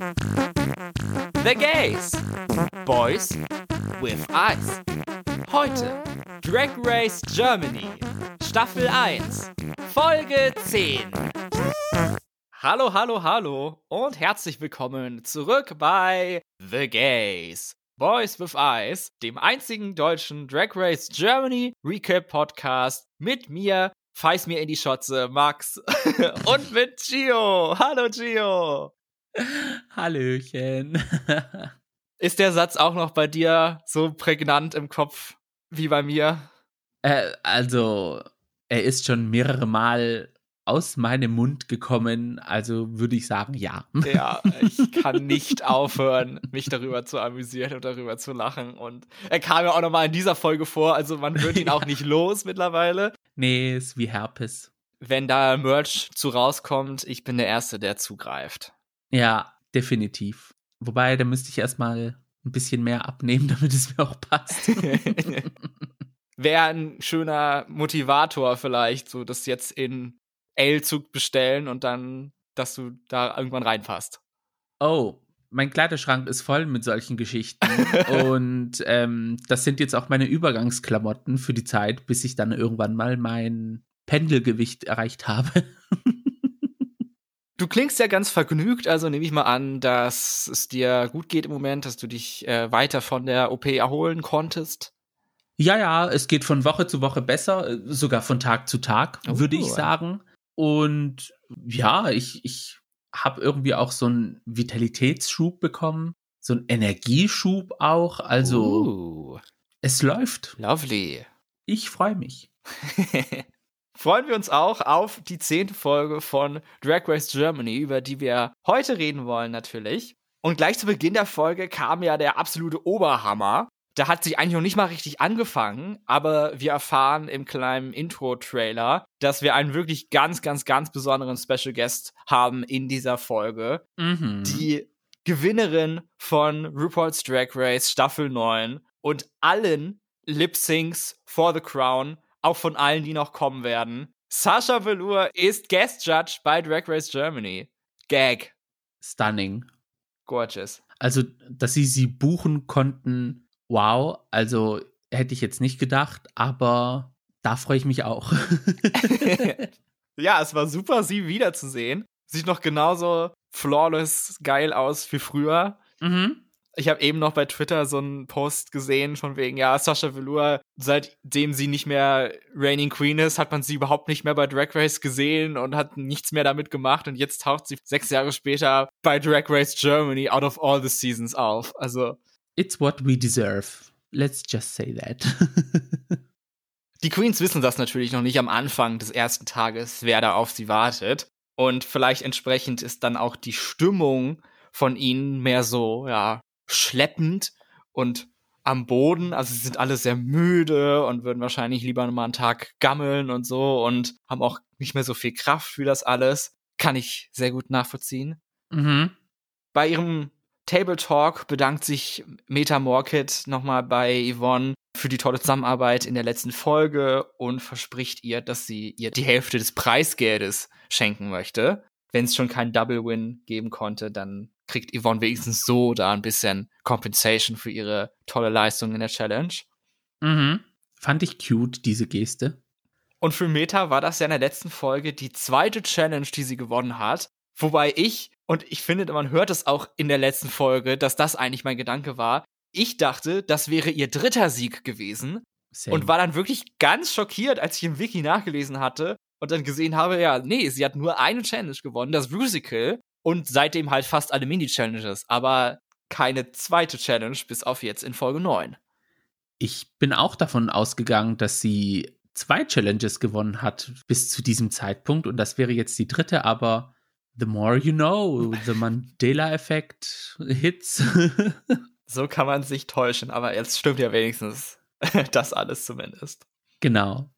The Gays. Boys with Eyes. Heute Drag Race Germany. Staffel 1. Folge 10. Hallo, hallo, hallo und herzlich willkommen zurück bei The Gays. Boys with Eyes, dem einzigen deutschen Drag Race Germany Recap Podcast mit mir, Feiß mir in die Schotze, Max und mit Gio. Hallo Gio. Hallöchen. Ist der Satz auch noch bei dir so prägnant im Kopf wie bei mir? Äh, also, er ist schon mehrere Mal aus meinem Mund gekommen, also würde ich sagen, ja. Ja, ich kann nicht aufhören, mich darüber zu amüsieren und darüber zu lachen. Und er kam ja auch nochmal in dieser Folge vor, also man wird ihn auch nicht los mittlerweile. Nee, ist wie Herpes. Wenn da Merch zu rauskommt, ich bin der Erste, der zugreift. Ja, definitiv. Wobei, da müsste ich erstmal ein bisschen mehr abnehmen, damit es mir auch passt. Wäre ein schöner Motivator vielleicht, so das jetzt in L-Zug bestellen und dann, dass du da irgendwann reinpasst. Oh, mein Kleiderschrank ist voll mit solchen Geschichten. und ähm, das sind jetzt auch meine Übergangsklamotten für die Zeit, bis ich dann irgendwann mal mein Pendelgewicht erreicht habe. Du klingst ja ganz vergnügt, also nehme ich mal an, dass es dir gut geht im Moment, dass du dich äh, weiter von der OP erholen konntest. Ja, ja, es geht von Woche zu Woche besser, äh, sogar von Tag zu Tag, oh, würde ich sagen. Und ja, ich, ich habe irgendwie auch so einen Vitalitätsschub bekommen, so einen Energieschub auch. Also uh, es läuft. Lovely. Ich freue mich. freuen wir uns auch auf die zehnte Folge von Drag Race Germany, über die wir heute reden wollen natürlich. Und gleich zu Beginn der Folge kam ja der absolute Oberhammer. Da hat sie eigentlich noch nicht mal richtig angefangen, aber wir erfahren im kleinen Intro-Trailer, dass wir einen wirklich ganz, ganz, ganz besonderen Special Guest haben in dieser Folge. Mhm. Die Gewinnerin von RuPaul's Drag Race Staffel 9 und allen Lip Syncs for the Crown auch von allen, die noch kommen werden. Sascha Velour ist Guest Judge bei Drag Race Germany. Gag. Stunning. Gorgeous. Also, dass sie sie buchen konnten, wow. Also, hätte ich jetzt nicht gedacht, aber da freue ich mich auch. ja, es war super, sie wiederzusehen. Sieht noch genauso flawless geil aus wie früher. Mhm ich habe eben noch bei Twitter so einen Post gesehen von wegen, ja, Sascha Velour, seitdem sie nicht mehr Reigning Queen ist, hat man sie überhaupt nicht mehr bei Drag Race gesehen und hat nichts mehr damit gemacht und jetzt taucht sie sechs Jahre später bei Drag Race Germany out of all the seasons auf. Also. It's what we deserve. Let's just say that. Die Queens wissen das natürlich noch nicht am Anfang des ersten Tages, wer da auf sie wartet. Und vielleicht entsprechend ist dann auch die Stimmung von ihnen mehr so, ja, schleppend und am Boden. Also sie sind alle sehr müde und würden wahrscheinlich lieber mal einen Tag gammeln und so und haben auch nicht mehr so viel Kraft für das alles. Kann ich sehr gut nachvollziehen. Mhm. Bei ihrem Table Talk bedankt sich Meta Morkit nochmal bei Yvonne für die tolle Zusammenarbeit in der letzten Folge und verspricht ihr, dass sie ihr die Hälfte des Preisgeldes schenken möchte. Wenn es schon keinen Double Win geben konnte, dann kriegt Yvonne wenigstens so da ein bisschen Compensation für ihre tolle Leistung in der Challenge. Mhm. Fand ich cute, diese Geste. Und für Meta war das ja in der letzten Folge die zweite Challenge, die sie gewonnen hat. Wobei ich, und ich finde, man hört es auch in der letzten Folge, dass das eigentlich mein Gedanke war. Ich dachte, das wäre ihr dritter Sieg gewesen. Same. Und war dann wirklich ganz schockiert, als ich im Wiki nachgelesen hatte und dann gesehen habe, ja, nee, sie hat nur eine Challenge gewonnen, das Musical und seitdem halt fast alle Mini-Challenges, aber keine zweite Challenge bis auf jetzt in Folge 9. Ich bin auch davon ausgegangen, dass sie zwei Challenges gewonnen hat bis zu diesem Zeitpunkt und das wäre jetzt die dritte, aber the more you know, the Mandela-Effekt hits. so kann man sich täuschen, aber jetzt stimmt ja wenigstens das alles zumindest. Genau.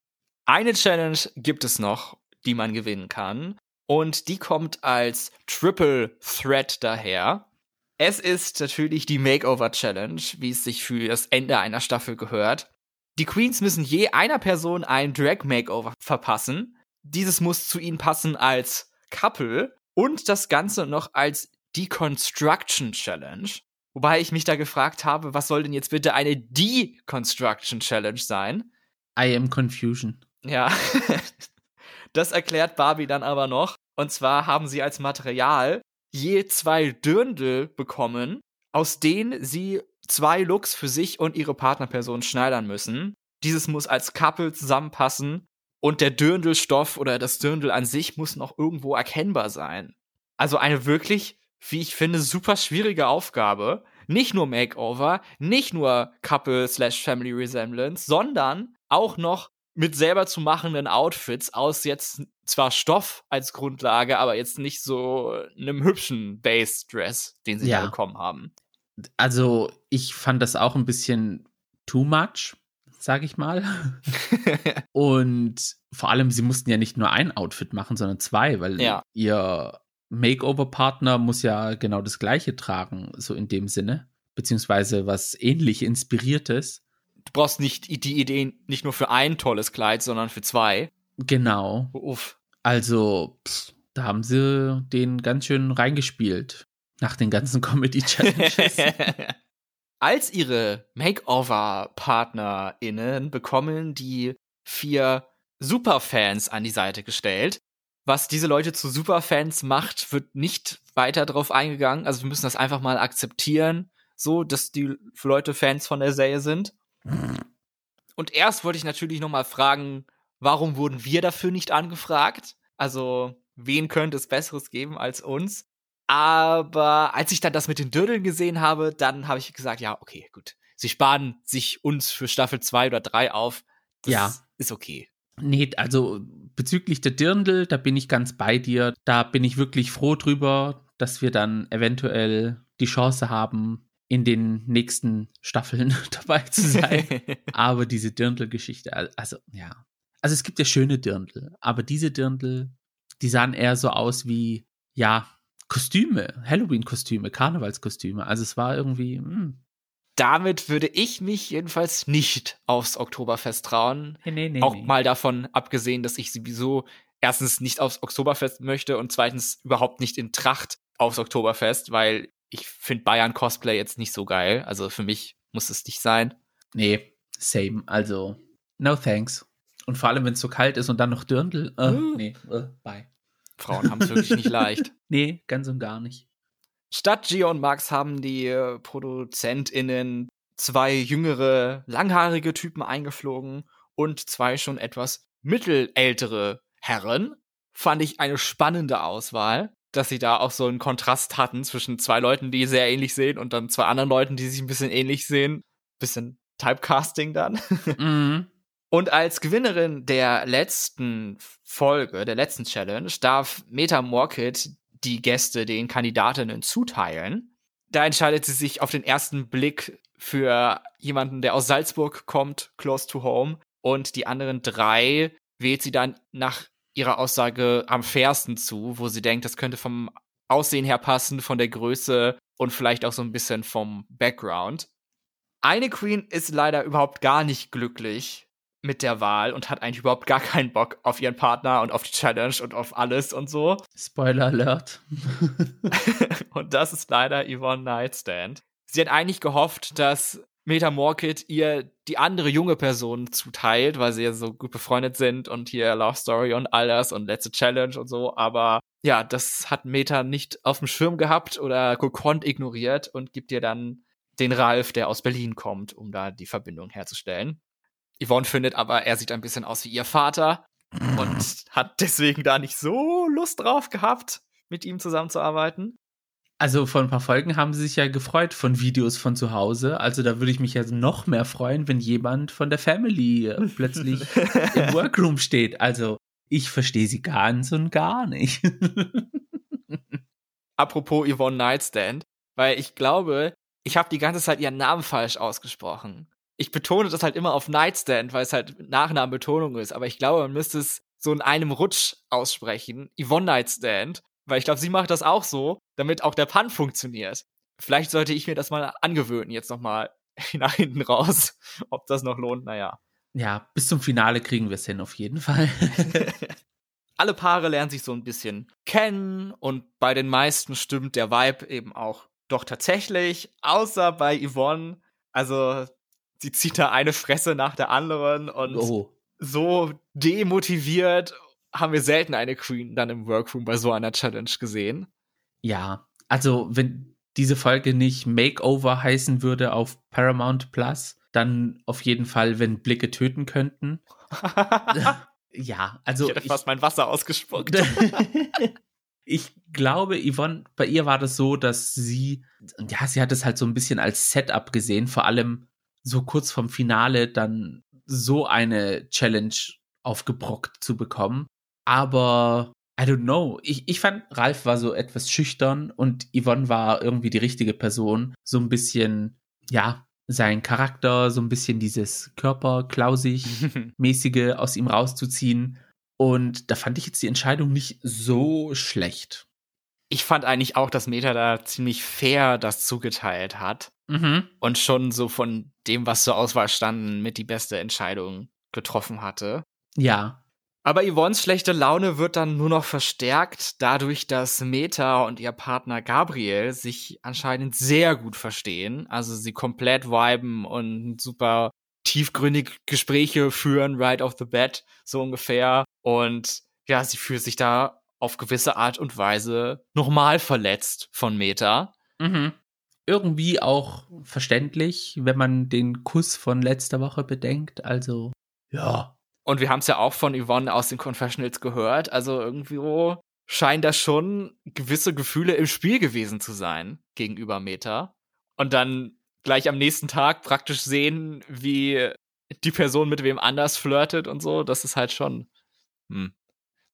Eine Challenge gibt es noch, die man gewinnen kann. Und die kommt als Triple Threat daher. Es ist natürlich die Makeover Challenge, wie es sich für das Ende einer Staffel gehört. Die Queens müssen je einer Person ein Drag Makeover verpassen. Dieses muss zu ihnen passen als Couple und das Ganze noch als Deconstruction Challenge. Wobei ich mich da gefragt habe, was soll denn jetzt bitte eine Deconstruction Challenge sein? I am Confusion. Ja. das erklärt Barbie dann aber noch. Und zwar haben sie als Material je zwei Dirndl bekommen, aus denen sie zwei Looks für sich und ihre Partnerperson schneidern müssen. Dieses muss als Couple zusammenpassen und der Dirndlstoff oder das Dirndl an sich muss noch irgendwo erkennbar sein. Also eine wirklich, wie ich finde, super schwierige Aufgabe. Nicht nur Makeover, nicht nur Couple slash Family Resemblance, sondern auch noch mit selber zu machenden Outfits aus jetzt zwar Stoff als Grundlage, aber jetzt nicht so einem hübschen Base-Dress, den sie ja. da bekommen haben. Also, ich fand das auch ein bisschen too much, sag ich mal. Und vor allem, sie mussten ja nicht nur ein Outfit machen, sondern zwei, weil ja. ihr Makeover-Partner muss ja genau das gleiche tragen, so in dem Sinne. Beziehungsweise was ähnlich Inspiriertes du brauchst nicht die Ideen nicht nur für ein tolles Kleid, sondern für zwei. Genau. Uff. Also, pff, da haben sie den ganz schön reingespielt. Nach den ganzen Comedy-Challenges. Als ihre Makeover-PartnerInnen bekommen die vier Superfans an die Seite gestellt. Was diese Leute zu Superfans macht, wird nicht weiter drauf eingegangen. Also wir müssen das einfach mal akzeptieren, so dass die Leute Fans von der Serie sind. Und erst wollte ich natürlich noch mal fragen, warum wurden wir dafür nicht angefragt? Also, wen könnte es Besseres geben als uns? Aber als ich dann das mit den Dödeln gesehen habe, dann habe ich gesagt, ja, okay, gut. Sie sparen sich uns für Staffel 2 oder 3 auf. Das ja. ist okay. Nee, also bezüglich der Dirndl, da bin ich ganz bei dir. Da bin ich wirklich froh drüber, dass wir dann eventuell die Chance haben, in den nächsten Staffeln dabei zu sein. aber diese Dirndl-Geschichte, also ja. Also es gibt ja schöne Dirndl, aber diese Dirndl, die sahen eher so aus wie, ja, Kostüme, Halloween-Kostüme, Karnevalskostüme. Also es war irgendwie. Mh. Hm. Damit würde ich mich jedenfalls nicht aufs Oktoberfest trauen. Nee, nee, nee, Auch mal davon abgesehen, dass ich sowieso erstens nicht aufs Oktoberfest möchte und zweitens überhaupt nicht in Tracht aufs Oktoberfest, weil ich finde Bayern Cosplay jetzt nicht so geil. Also für mich muss es nicht sein. Nee, same. Also, no thanks. Und vor allem, wenn es so kalt ist und dann noch Dirndl. Äh, uh. Nee, äh, bye. Frauen haben es wirklich nicht leicht. Nee, ganz und gar nicht. Statt Gio und Max haben die äh, ProduzentInnen zwei jüngere, langhaarige Typen eingeflogen und zwei schon etwas mittelältere Herren. Fand ich eine spannende Auswahl dass sie da auch so einen Kontrast hatten zwischen zwei Leuten, die sehr ähnlich sehen und dann zwei anderen Leuten, die sich ein bisschen ähnlich sehen. Bisschen Typecasting dann. Mhm. Und als Gewinnerin der letzten Folge, der letzten Challenge, darf Meta Morkit die Gäste den Kandidatinnen zuteilen. Da entscheidet sie sich auf den ersten Blick für jemanden, der aus Salzburg kommt, close to home. Und die anderen drei wählt sie dann nach ihrer Aussage am fairsten zu, wo sie denkt, das könnte vom Aussehen her passen, von der Größe und vielleicht auch so ein bisschen vom Background. Eine Queen ist leider überhaupt gar nicht glücklich mit der Wahl und hat eigentlich überhaupt gar keinen Bock auf ihren Partner und auf die Challenge und auf alles und so. Spoiler Alert. und das ist leider Yvonne Nightstand. Sie hat eigentlich gehofft, dass Meta Morkit ihr die andere junge Person zuteilt, weil sie ja so gut befreundet sind und hier Love Story und all das und letzte Challenge und so. Aber ja, das hat Meta nicht auf dem Schirm gehabt oder gekonnt ignoriert und gibt ihr dann den Ralf, der aus Berlin kommt, um da die Verbindung herzustellen. Yvonne findet aber, er sieht ein bisschen aus wie ihr Vater und hat deswegen da nicht so Lust drauf gehabt, mit ihm zusammenzuarbeiten. Also vor ein paar Folgen haben sie sich ja gefreut von Videos von zu Hause. Also da würde ich mich ja noch mehr freuen, wenn jemand von der Family äh, plötzlich im Workroom steht. Also ich verstehe sie ganz und gar nicht. Apropos Yvonne Nightstand, weil ich glaube, ich habe die ganze Zeit ihren Namen falsch ausgesprochen. Ich betone das halt immer auf Nightstand, weil es halt Nachnamenbetonung ist, aber ich glaube, man müsste es so in einem Rutsch aussprechen. Yvonne Nightstand. Weil ich glaube, sie macht das auch so, damit auch der Pun funktioniert. Vielleicht sollte ich mir das mal angewöhnen, jetzt nochmal nach hinten raus. Ob das noch lohnt, naja. Ja, bis zum Finale kriegen wir es hin, auf jeden Fall. alle Paare lernen sich so ein bisschen kennen und bei den meisten stimmt der Vibe eben auch doch tatsächlich, außer bei Yvonne. Also sie zieht da eine Fresse nach der anderen und oh. so demotiviert haben wir selten eine Queen dann im Workroom bei so einer Challenge gesehen. Ja, also wenn diese Folge nicht Makeover heißen würde auf Paramount Plus, dann auf jeden Fall, wenn Blicke töten könnten. ja, also. Ich hätte fast mein Wasser ausgespuckt. ich glaube, Yvonne, bei ihr war das so, dass sie, ja, sie hat es halt so ein bisschen als Setup gesehen, vor allem so kurz vorm Finale dann so eine Challenge aufgebrockt zu bekommen. Aber I don't know. Ich, ich fand, Ralf war so etwas schüchtern und Yvonne war irgendwie die richtige Person. So ein bisschen, ja, sein Charakter, so ein bisschen dieses Körperklausig-mäßige aus ihm rauszuziehen. Und da fand ich jetzt die Entscheidung nicht so schlecht. Ich fand eigentlich auch, dass Meta da ziemlich fair das zugeteilt hat. Mhm. Und schon so von dem, was zur Auswahl standen, mit die beste Entscheidung getroffen hatte. Ja. Aber Yvonnes schlechte Laune wird dann nur noch verstärkt, dadurch, dass Meta und ihr Partner Gabriel sich anscheinend sehr gut verstehen. Also sie komplett viben und super tiefgründige Gespräche führen, right off the bat, so ungefähr. Und ja, sie fühlt sich da auf gewisse Art und Weise nochmal verletzt von Meta. Mhm. Irgendwie auch verständlich, wenn man den Kuss von letzter Woche bedenkt. Also, ja, und wir haben es ja auch von Yvonne aus den Confessionals gehört. Also irgendwie scheinen da schon gewisse Gefühle im Spiel gewesen zu sein gegenüber Meta. Und dann gleich am nächsten Tag praktisch sehen, wie die Person mit wem anders flirtet und so. Das ist halt schon. Hm.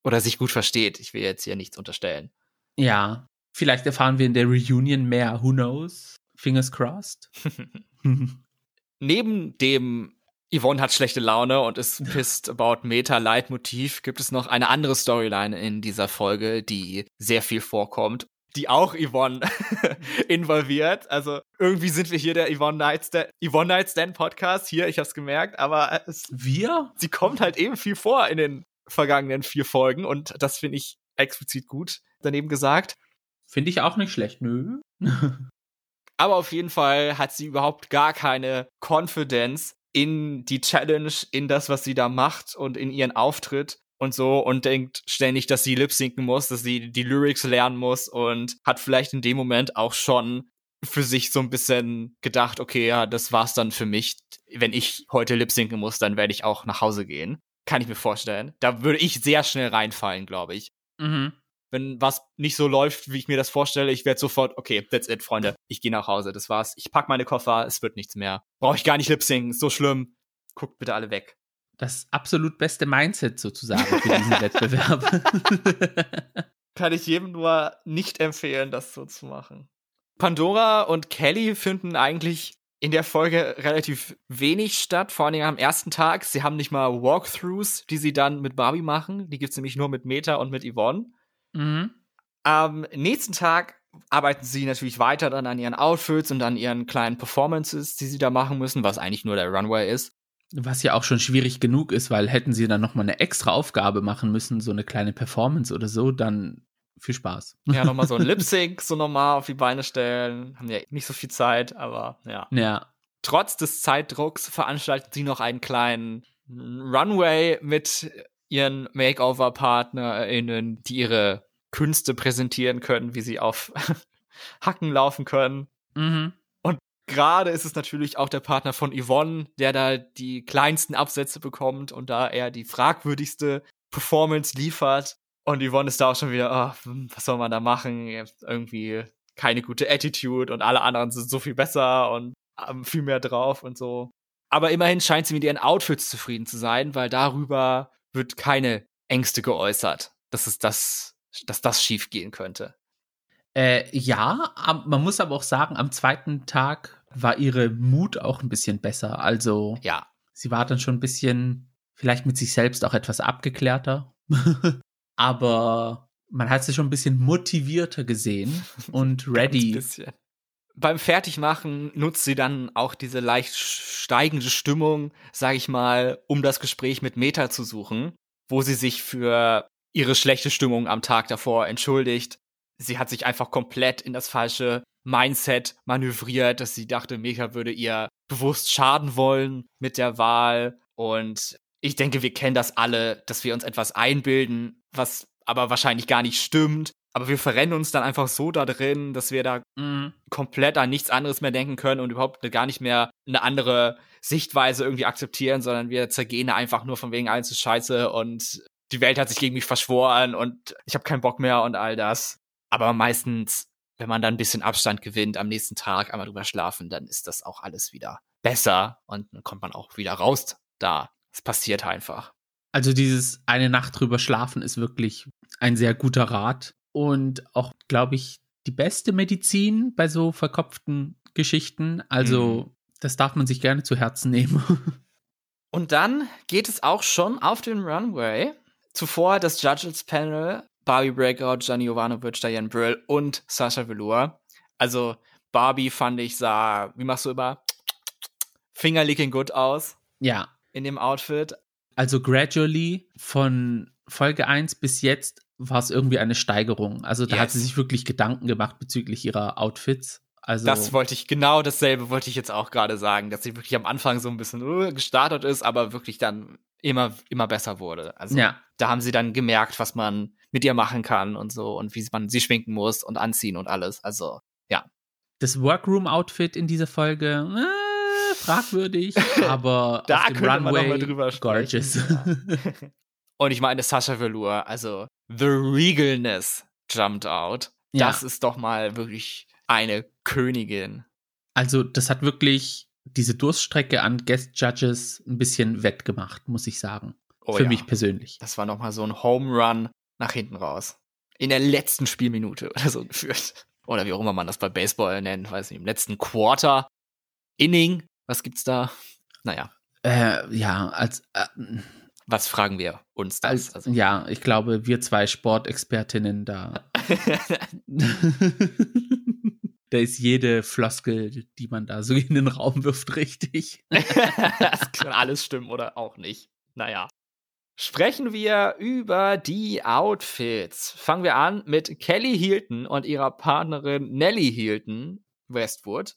Oder sich gut versteht. Ich will jetzt hier nichts unterstellen. Ja. Vielleicht erfahren wir in der Reunion mehr. Who knows? Fingers crossed. Neben dem Yvonne hat schlechte Laune und ist pissed about Meta-Leitmotiv. Gibt es noch eine andere Storyline in dieser Folge, die sehr viel vorkommt, die auch Yvonne involviert. Also irgendwie sind wir hier der Yvonne Nightstand, Yvonne Nightstand Podcast hier, ich hab's gemerkt, aber es, wir? Sie kommt halt eben viel vor in den vergangenen vier Folgen und das finde ich explizit gut daneben gesagt. Finde ich auch nicht schlecht, nö. Aber auf jeden Fall hat sie überhaupt gar keine Confidence, in die Challenge, in das, was sie da macht und in ihren Auftritt und so und denkt ständig, dass sie lip sinken muss, dass sie die Lyrics lernen muss und hat vielleicht in dem Moment auch schon für sich so ein bisschen gedacht, okay, ja, das war's dann für mich. Wenn ich heute lip sinken muss, dann werde ich auch nach Hause gehen. Kann ich mir vorstellen. Da würde ich sehr schnell reinfallen, glaube ich. Mhm wenn was nicht so läuft, wie ich mir das vorstelle, ich werde sofort, okay, that's it, Freunde. Ich gehe nach Hause, das war's. Ich pack meine Koffer, es wird nichts mehr. Brauche ich gar nicht lip singen, so schlimm. Guckt bitte alle weg. Das absolut beste Mindset sozusagen für diesen Wettbewerb. Kann ich jedem nur nicht empfehlen, das so zu machen. Pandora und Kelly finden eigentlich in der Folge relativ wenig statt, vor allem am ersten Tag. Sie haben nicht mal Walkthroughs, die sie dann mit Barbie machen. Die gibt's nämlich nur mit Meta und mit Yvonne. Mhm. Am nächsten Tag arbeiten sie natürlich weiter dann an ihren Outfits und an ihren kleinen Performances, die sie da machen müssen, was eigentlich nur der Runway ist. Was ja auch schon schwierig genug ist, weil hätten sie dann nochmal eine extra Aufgabe machen müssen, so eine kleine Performance oder so, dann viel Spaß. Ja, nochmal so ein Lip Sync so normal auf die Beine stellen. Haben ja nicht so viel Zeit, aber ja. Ja. Trotz des Zeitdrucks veranstalten sie noch einen kleinen Runway mit ihren Makeover-PartnerInnen, die ihre Künste präsentieren können, wie sie auf Hacken laufen können. Mhm. Und gerade ist es natürlich auch der Partner von Yvonne, der da die kleinsten Absätze bekommt und da er die fragwürdigste Performance liefert. Und Yvonne ist da auch schon wieder, oh, was soll man da machen? Irgendwie keine gute Attitude und alle anderen sind so viel besser und haben viel mehr drauf und so. Aber immerhin scheint sie mit ihren Outfits zufrieden zu sein, weil darüber wird keine Ängste geäußert, dass es das, dass das schief gehen könnte. Äh, ja, man muss aber auch sagen, am zweiten Tag war ihre Mut auch ein bisschen besser. Also, ja. Sie war dann schon ein bisschen, vielleicht mit sich selbst auch etwas abgeklärter. aber man hat sie schon ein bisschen motivierter gesehen und ready. Beim Fertigmachen nutzt sie dann auch diese leicht steigende Stimmung, sag ich mal, um das Gespräch mit Meta zu suchen, wo sie sich für ihre schlechte Stimmung am Tag davor entschuldigt. Sie hat sich einfach komplett in das falsche Mindset manövriert, dass sie dachte, Mega würde ihr bewusst schaden wollen mit der Wahl. Und ich denke, wir kennen das alle, dass wir uns etwas einbilden, was aber wahrscheinlich gar nicht stimmt. Aber wir verrennen uns dann einfach so da drin, dass wir da mm. komplett an nichts anderes mehr denken können und überhaupt gar nicht mehr eine andere Sichtweise irgendwie akzeptieren, sondern wir zergehen einfach nur von wegen alles ist scheiße und die Welt hat sich gegen mich verschworen und ich habe keinen Bock mehr und all das. Aber meistens, wenn man dann ein bisschen Abstand gewinnt, am nächsten Tag einmal drüber schlafen, dann ist das auch alles wieder besser und dann kommt man auch wieder raus da. Es passiert einfach. Also dieses eine Nacht drüber schlafen ist wirklich ein sehr guter Rat und auch, glaube ich, die beste Medizin bei so verkopften Geschichten. Also, mhm. das darf man sich gerne zu Herzen nehmen. Und dann geht es auch schon auf den Runway. Zuvor das Judges Panel, Barbie Breakout, Gianni Jovanovic, Diane Brill und Sasha Velour. Also, Barbie fand ich sah, wie machst du immer? Fingerlicking good aus. Ja. In dem Outfit. Also gradually von Folge 1 bis jetzt war es irgendwie eine Steigerung. Also da yes. hat sie sich wirklich Gedanken gemacht bezüglich ihrer Outfits. Also das wollte ich, genau dasselbe wollte ich jetzt auch gerade sagen, dass sie wirklich am Anfang so ein bisschen uh, gestartet ist, aber wirklich dann immer, immer besser wurde. Also ja. da haben sie dann gemerkt, was man mit ihr machen kann und so und wie man sie schminken muss und anziehen und alles. Also, ja. Das Workroom-Outfit in dieser Folge, äh, fragwürdig, aber da auf dem Runway, man drüber gorgeous. Ja. und ich meine, Sascha Velour, also The Regalness jumped out. Ja. Das ist doch mal wirklich eine Königin. Also, das hat wirklich diese Durststrecke an Guest Judges ein bisschen wettgemacht, muss ich sagen. Oh, Für ja. mich persönlich. Das war nochmal so ein Home Run nach hinten raus. In der letzten Spielminute oder so geführt. Oder wie auch immer man das bei Baseball nennt, weiß nicht, im letzten Quarter. Inning, was gibt's da? Naja. Äh, ja, als äh, was fragen wir uns das? Also, ja, ich glaube, wir zwei Sportexpertinnen da. da ist jede Floskel, die man da so in den Raum wirft, richtig. das kann alles stimmen oder auch nicht. Naja. Sprechen wir über die Outfits. Fangen wir an mit Kelly Hilton und ihrer Partnerin Nellie Hilton, Westwood.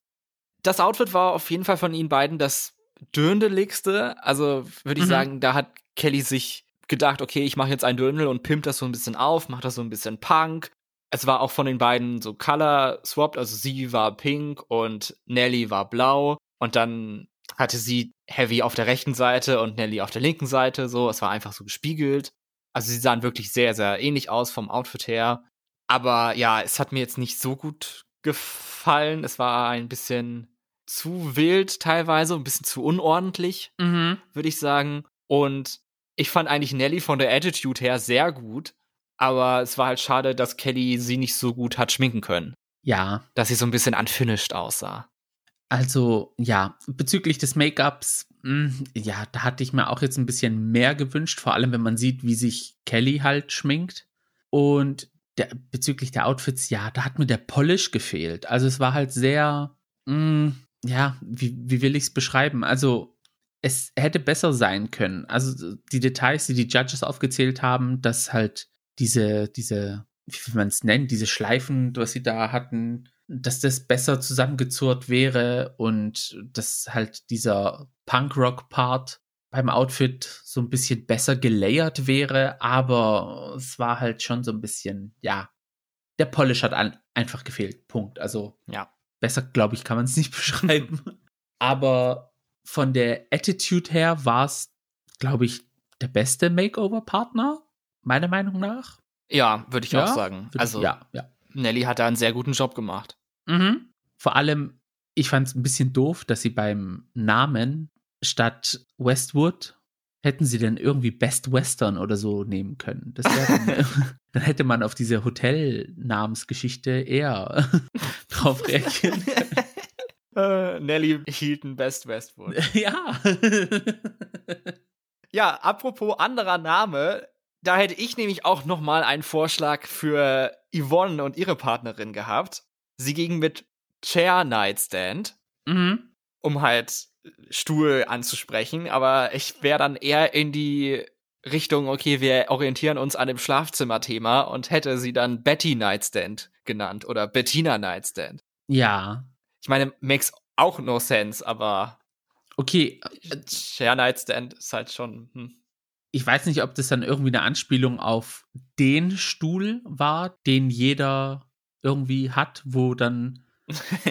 Das Outfit war auf jeden Fall von ihnen beiden das dürndeligste. Also würde ich mhm. sagen, da hat Kelly sich gedacht, okay, ich mache jetzt ein Döndel und pimpt das so ein bisschen auf, macht das so ein bisschen Punk. Es war auch von den beiden so color swapped, also sie war pink und Nelly war blau und dann hatte sie Heavy auf der rechten Seite und Nelly auf der linken Seite, so, es war einfach so gespiegelt. Also sie sahen wirklich sehr, sehr ähnlich aus vom Outfit her. Aber ja, es hat mir jetzt nicht so gut gefallen. Es war ein bisschen zu wild teilweise, ein bisschen zu unordentlich, mhm. würde ich sagen. Und ich fand eigentlich Nelly von der Attitude her sehr gut, aber es war halt schade, dass Kelly sie nicht so gut hat schminken können. Ja. Dass sie so ein bisschen unfinished aussah. Also, ja, bezüglich des Make-ups, hm, ja, da hatte ich mir auch jetzt ein bisschen mehr gewünscht, vor allem wenn man sieht, wie sich Kelly halt schminkt. Und der, bezüglich der Outfits, ja, da hat mir der Polish gefehlt. Also es war halt sehr, mh, hm, ja, wie, wie will ich es beschreiben? Also es hätte besser sein können. Also die Details, die die Judges aufgezählt haben, dass halt diese, diese, wie man es nennen, diese Schleifen, was sie da hatten, dass das besser zusammengezurrt wäre und dass halt dieser Punkrock-Part beim Outfit so ein bisschen besser gelayert wäre, aber es war halt schon so ein bisschen, ja, der Polish hat an, einfach gefehlt. Punkt. Also, ja, besser, glaube ich, kann man es nicht beschreiben. Aber von der Attitude her war es, glaube ich, der beste Makeover-Partner, meiner Meinung nach. Ja, würde ich ja, auch sagen. Also, ja, ja. Nelly hat da einen sehr guten Job gemacht. Mhm. Vor allem, ich fand es ein bisschen doof, dass sie beim Namen statt Westwood hätten sie denn irgendwie Best Western oder so nehmen können. Das dann, dann hätte man auf diese Hotelnamensgeschichte eher drauf reagieren können. Äh, Nelly Hilton Best Westwood. Ja. ja, apropos anderer Name, da hätte ich nämlich auch noch mal einen Vorschlag für Yvonne und ihre Partnerin gehabt. Sie ging mit Chair Nightstand, mhm. um halt Stuhl anzusprechen, aber ich wäre dann eher in die Richtung, okay, wir orientieren uns an dem Schlafzimmer-Thema und hätte sie dann Betty Nightstand genannt oder Bettina Nightstand. Ja. Ich meine, makes auch no sense, aber. Okay. Share Nightstand ist halt schon. Hm. Ich weiß nicht, ob das dann irgendwie eine Anspielung auf den Stuhl war, den jeder irgendwie hat, wo dann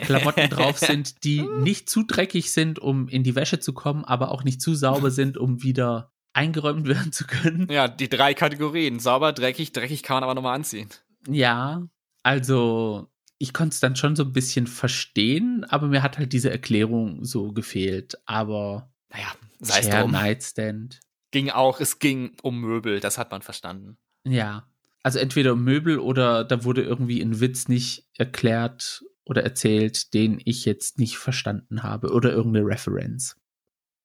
Klamotten drauf sind, die nicht zu dreckig sind, um in die Wäsche zu kommen, aber auch nicht zu sauber sind, um wieder eingeräumt werden zu können. Ja, die drei Kategorien. Sauber, dreckig, dreckig kann man aber nochmal anziehen. Ja, also ich konnte es dann schon so ein bisschen verstehen, aber mir hat halt diese Erklärung so gefehlt. Aber naja, sei es drum. Nightstand. Ging auch, es ging um Möbel, das hat man verstanden. Ja. Also entweder um Möbel oder da wurde irgendwie ein Witz nicht erklärt oder erzählt, den ich jetzt nicht verstanden habe oder irgendeine Reference.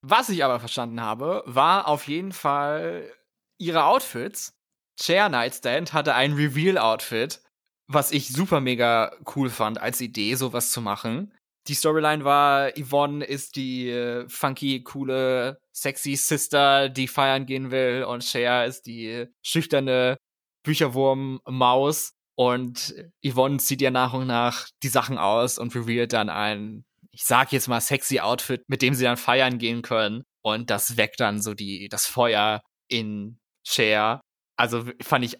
Was ich aber verstanden habe, war auf jeden Fall ihre Outfits. Chair Nightstand hatte ein Reveal-Outfit, was ich super mega cool fand als Idee, sowas zu machen. Die Storyline war, Yvonne ist die äh, funky, coole, sexy Sister, die feiern gehen will und Cher ist die schüchterne Bücherwurm-Maus und Yvonne zieht ihr nach und nach die Sachen aus und revealt dann ein ich sag jetzt mal sexy Outfit, mit dem sie dann feiern gehen können. Und das weckt dann so die, das Feuer in Cher. Also fand ich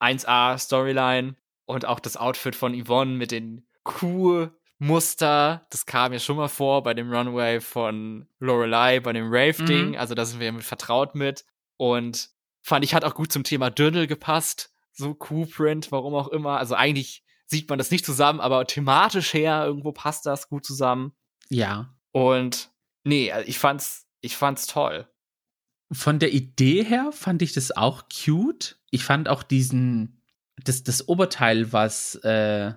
1A Storyline und auch das Outfit von Yvonne mit den Kuh-Muster. Das kam ja schon mal vor bei dem Runway von Lorelei, bei dem Rave-Ding. Mhm. Also da sind wir mit vertraut mit. Und fand ich hat auch gut zum Thema Dürndl gepasst. So Kuh-Print, warum auch immer. Also eigentlich sieht man das nicht zusammen, aber thematisch her irgendwo passt das gut zusammen. Ja. Und nee, also ich fand's, ich fand's toll. Von der Idee her fand ich das auch cute. Ich fand auch diesen, das, das Oberteil, was äh,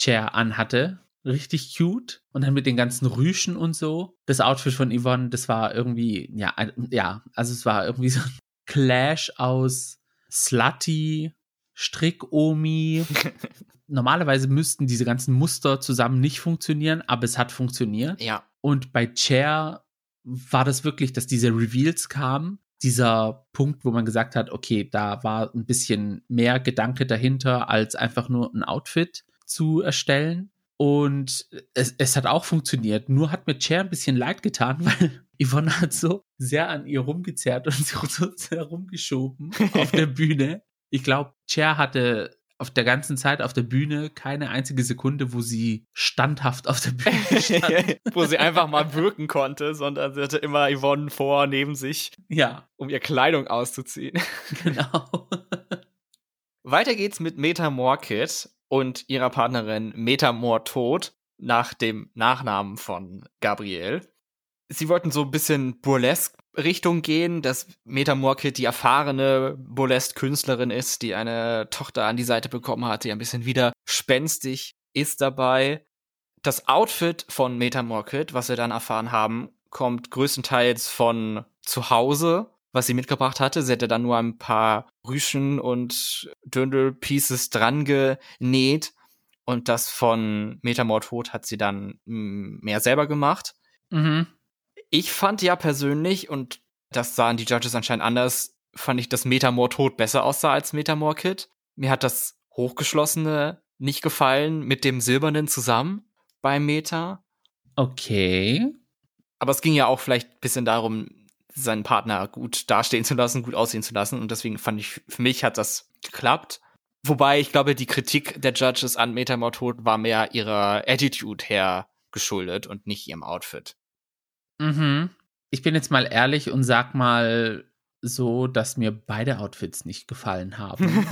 Chair anhatte, richtig cute. Und dann mit den ganzen Rüschen und so. Das Outfit von Yvonne, das war irgendwie, ja, ja, also es war irgendwie so ein Clash aus Slutty, Strick-Omi, normalerweise müssten diese ganzen Muster zusammen nicht funktionieren, aber es hat funktioniert. Ja. Und bei Chair war das wirklich, dass diese Reveals kamen. Dieser Punkt, wo man gesagt hat, okay, da war ein bisschen mehr Gedanke dahinter, als einfach nur ein Outfit zu erstellen. Und es, es hat auch funktioniert. Nur hat mir Chair ein bisschen leid getan, weil Yvonne hat so sehr an ihr rumgezerrt und sie so sehr rumgeschoben auf der Bühne. Ich glaube, Chair hatte auf der ganzen Zeit auf der Bühne keine einzige Sekunde, wo sie standhaft auf der Bühne stand. wo sie einfach mal wirken konnte, sondern sie hatte immer Yvonne vor, neben sich. Ja. Um ihr Kleidung auszuziehen. Genau. Weiter geht's mit Meta Morkit und ihrer Partnerin Meta Mor Tod nach dem Nachnamen von Gabriel. Sie wollten so ein bisschen burlesque Richtung gehen, dass Meta die erfahrene Burlesque-Künstlerin ist, die eine Tochter an die Seite bekommen hat, die ein bisschen wieder spenstig ist dabei. Das Outfit von Meta was wir dann erfahren haben, kommt größtenteils von zu Hause, was sie mitgebracht hatte. Sie hätte dann nur ein paar Rüschen und Döndel-Pieces dran genäht. Und das von Metamorphot hat sie dann mm, mehr selber gemacht. Mhm ich fand ja persönlich, und das sahen die Judges anscheinend anders, fand ich, dass Metamor tot besser aussah als Metamor Kid. Mir hat das Hochgeschlossene nicht gefallen mit dem Silbernen zusammen bei Meta. Okay. Aber es ging ja auch vielleicht ein bisschen darum, seinen Partner gut dastehen zu lassen, gut aussehen zu lassen. Und deswegen fand ich, für mich hat das geklappt. Wobei ich glaube, die Kritik der Judges an Metamor Tod war mehr ihrer Attitude her geschuldet und nicht ihrem Outfit. Mhm. Ich bin jetzt mal ehrlich und sag mal so, dass mir beide Outfits nicht gefallen haben.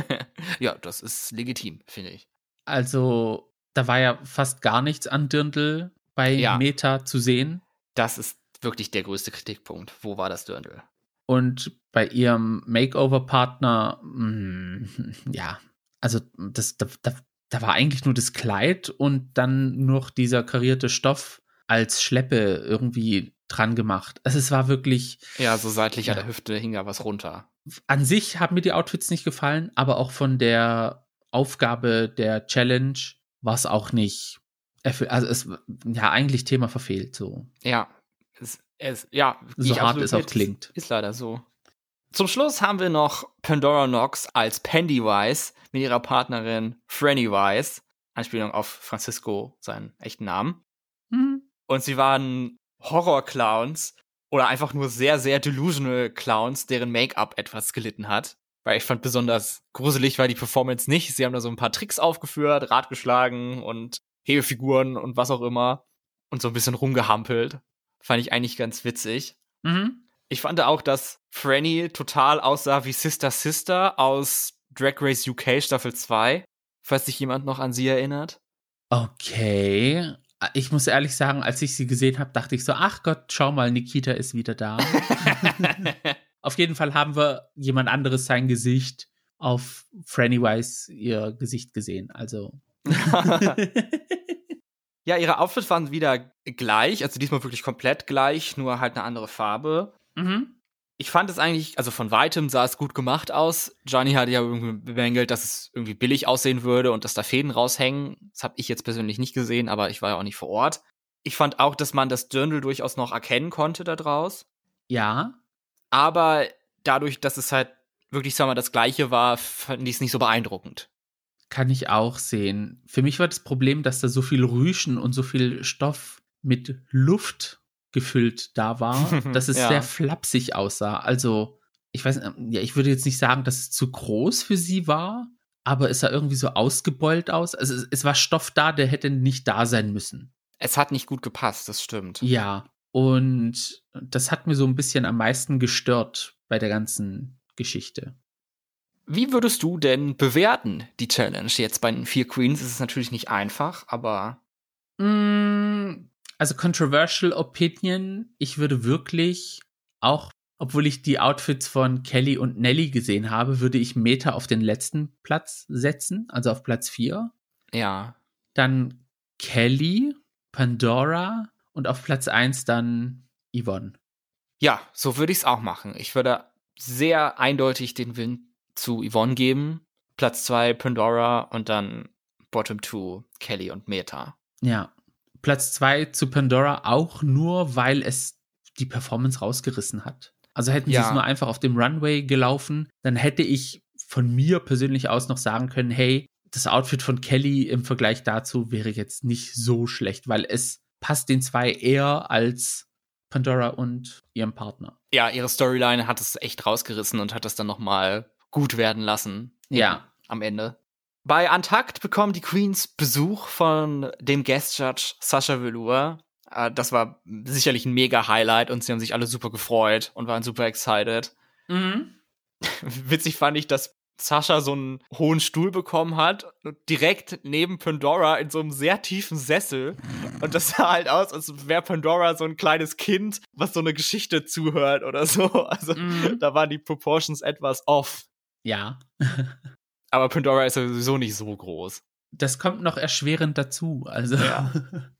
ja, das ist legitim, finde ich. Also, da war ja fast gar nichts an Dirndl bei ja. Meta zu sehen. Das ist wirklich der größte Kritikpunkt. Wo war das Dirndl? Und bei ihrem Makeover-Partner, mm, ja, also das, da, da, da war eigentlich nur das Kleid und dann noch dieser karierte Stoff als Schleppe irgendwie dran gemacht. Also es war wirklich. Ja, so seitlich ja. an der Hüfte hing da was runter. An sich haben mir die Outfits nicht gefallen, aber auch von der Aufgabe der Challenge war es auch nicht. Also es ja eigentlich Thema verfehlt so. Ja, es, es ja, so hart es auch klingt. Ist, ist leider so. Zum Schluss haben wir noch Pandora Knox als Pennywise mit ihrer Partnerin Franny Wise. Anspielung auf Francisco, seinen echten Namen. Mhm. Und sie waren Horror-Clowns oder einfach nur sehr, sehr delusional Clowns, deren Make-up etwas gelitten hat. Weil ich fand besonders gruselig war die Performance nicht. Sie haben da so ein paar Tricks aufgeführt, Rad geschlagen und Hebefiguren und was auch immer. Und so ein bisschen rumgehampelt. Fand ich eigentlich ganz witzig. Mhm. Ich fand auch, dass Franny total aussah wie Sister Sister aus Drag Race UK Staffel 2, falls sich jemand noch an sie erinnert. Okay. Ich muss ehrlich sagen, als ich sie gesehen habe, dachte ich so, ach Gott, schau mal, Nikita ist wieder da. auf jeden Fall haben wir jemand anderes sein Gesicht auf Franny Wise ihr Gesicht gesehen. Also. ja, ihre Outfits waren wieder gleich, also diesmal wirklich komplett gleich, nur halt eine andere Farbe. Mhm. Ich fand es eigentlich, also von weitem sah es gut gemacht aus. Johnny hatte ja irgendwie bemängelt, dass es irgendwie billig aussehen würde und dass da Fäden raushängen. Das habe ich jetzt persönlich nicht gesehen, aber ich war ja auch nicht vor Ort. Ich fand auch, dass man das Dirndl durchaus noch erkennen konnte da draus. Ja. Aber dadurch, dass es halt wirklich, sagen wir mal, das gleiche war, fand ich es nicht so beeindruckend. Kann ich auch sehen. Für mich war das Problem, dass da so viel Rüschen und so viel Stoff mit Luft gefüllt da war, dass es ja. sehr flapsig aussah. Also, ich weiß, ja, ich würde jetzt nicht sagen, dass es zu groß für sie war, aber es sah irgendwie so ausgebeult aus. Also, es, es war Stoff da, der hätte nicht da sein müssen. Es hat nicht gut gepasst, das stimmt. Ja, und das hat mir so ein bisschen am meisten gestört bei der ganzen Geschichte. Wie würdest du denn bewerten die Challenge? Jetzt bei den vier Queens ist es natürlich nicht einfach, aber. Mm, also controversial opinion, ich würde wirklich auch, obwohl ich die Outfits von Kelly und Nelly gesehen habe, würde ich Meta auf den letzten Platz setzen, also auf Platz 4. Ja. Dann Kelly, Pandora und auf Platz 1 dann Yvonne. Ja, so würde ich es auch machen. Ich würde sehr eindeutig den Win zu Yvonne geben. Platz 2 Pandora und dann Bottom 2 Kelly und Meta. Ja, Platz 2 zu Pandora auch nur, weil es die Performance rausgerissen hat. Also hätten ja. sie es nur einfach auf dem Runway gelaufen, dann hätte ich von mir persönlich aus noch sagen können, hey, das Outfit von Kelly im Vergleich dazu wäre jetzt nicht so schlecht, weil es passt den zwei eher als Pandora und ihrem Partner. Ja, ihre Storyline hat es echt rausgerissen und hat es dann noch mal gut werden lassen. Ja. Am Ende. Bei Antakt bekommen die Queens Besuch von dem Guest Judge Sascha Velour. Äh, das war sicherlich ein mega Highlight und sie haben sich alle super gefreut und waren super excited. Mhm. Witzig fand ich, dass Sascha so einen hohen Stuhl bekommen hat, direkt neben Pandora in so einem sehr tiefen Sessel. Und das sah halt aus, als wäre Pandora so ein kleines Kind, was so eine Geschichte zuhört oder so. Also mhm. da waren die Proportions etwas off. Ja. Aber Pandora ist ja sowieso nicht so groß. Das kommt noch erschwerend dazu. Also. Ja.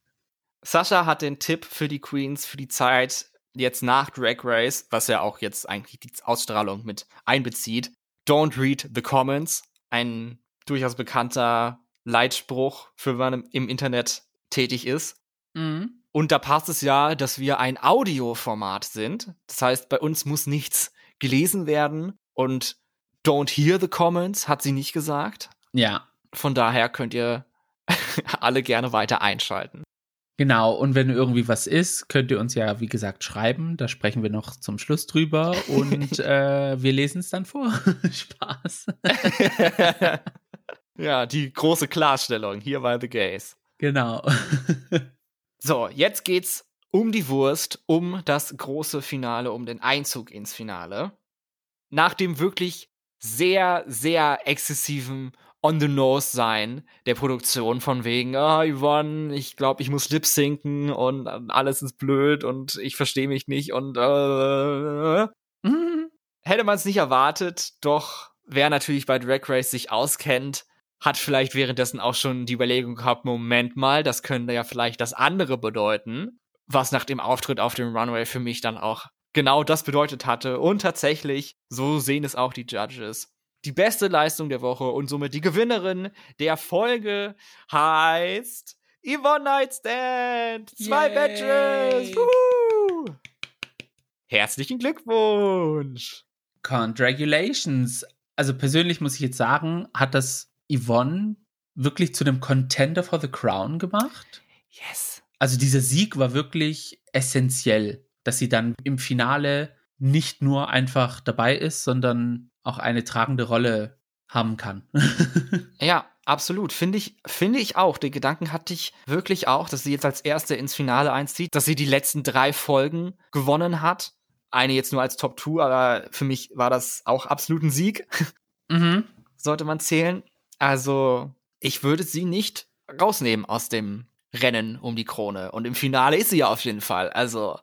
Sascha hat den Tipp für die Queens für die Zeit jetzt nach Drag Race, was ja auch jetzt eigentlich die Ausstrahlung mit einbezieht. Don't read the comments. Ein durchaus bekannter Leitspruch, für wenn man im Internet tätig ist. Mhm. Und da passt es ja, dass wir ein Audioformat sind. Das heißt, bei uns muss nichts gelesen werden und Don't hear the comments, hat sie nicht gesagt. Ja. Von daher könnt ihr alle gerne weiter einschalten. Genau, und wenn irgendwie was ist, könnt ihr uns ja, wie gesagt, schreiben. Da sprechen wir noch zum Schluss drüber und äh, wir lesen es dann vor. Spaß. ja, die große Klarstellung hier bei The Gays. Genau. so, jetzt geht's um die Wurst, um das große Finale, um den Einzug ins Finale. Nach dem wirklich sehr, sehr exzessiven on the nose sein der Produktion von wegen, ah, oh, Yvonne, ich glaube, ich muss lip sinken und alles ist blöd und ich verstehe mich nicht und äh, mhm. hätte man es nicht erwartet, doch wer natürlich bei Drag Race sich auskennt, hat vielleicht währenddessen auch schon die Überlegung gehabt, Moment mal, das könnte ja vielleicht das andere bedeuten, was nach dem Auftritt auf dem Runway für mich dann auch genau das bedeutet hatte. Und tatsächlich, so sehen es auch die Judges. Die beste Leistung der Woche und somit die Gewinnerin der Folge heißt Yvonne Nightstand. Zwei Yay. Badges. Herzlichen Glückwunsch. Congratulations. Also persönlich muss ich jetzt sagen, hat das Yvonne wirklich zu einem Contender for the Crown gemacht? Yes. Also dieser Sieg war wirklich essentiell, dass sie dann im Finale nicht nur einfach dabei ist, sondern auch eine tragende Rolle haben kann. ja, absolut. Finde ich, finde ich auch. Den Gedanken hatte ich wirklich auch, dass sie jetzt als Erste ins Finale einzieht, dass sie die letzten drei Folgen gewonnen hat. Eine jetzt nur als Top 2, aber für mich war das auch absolut ein Sieg. Mhm. Sollte man zählen. Also, ich würde sie nicht rausnehmen aus dem Rennen um die Krone. Und im Finale ist sie ja auf jeden Fall. Also.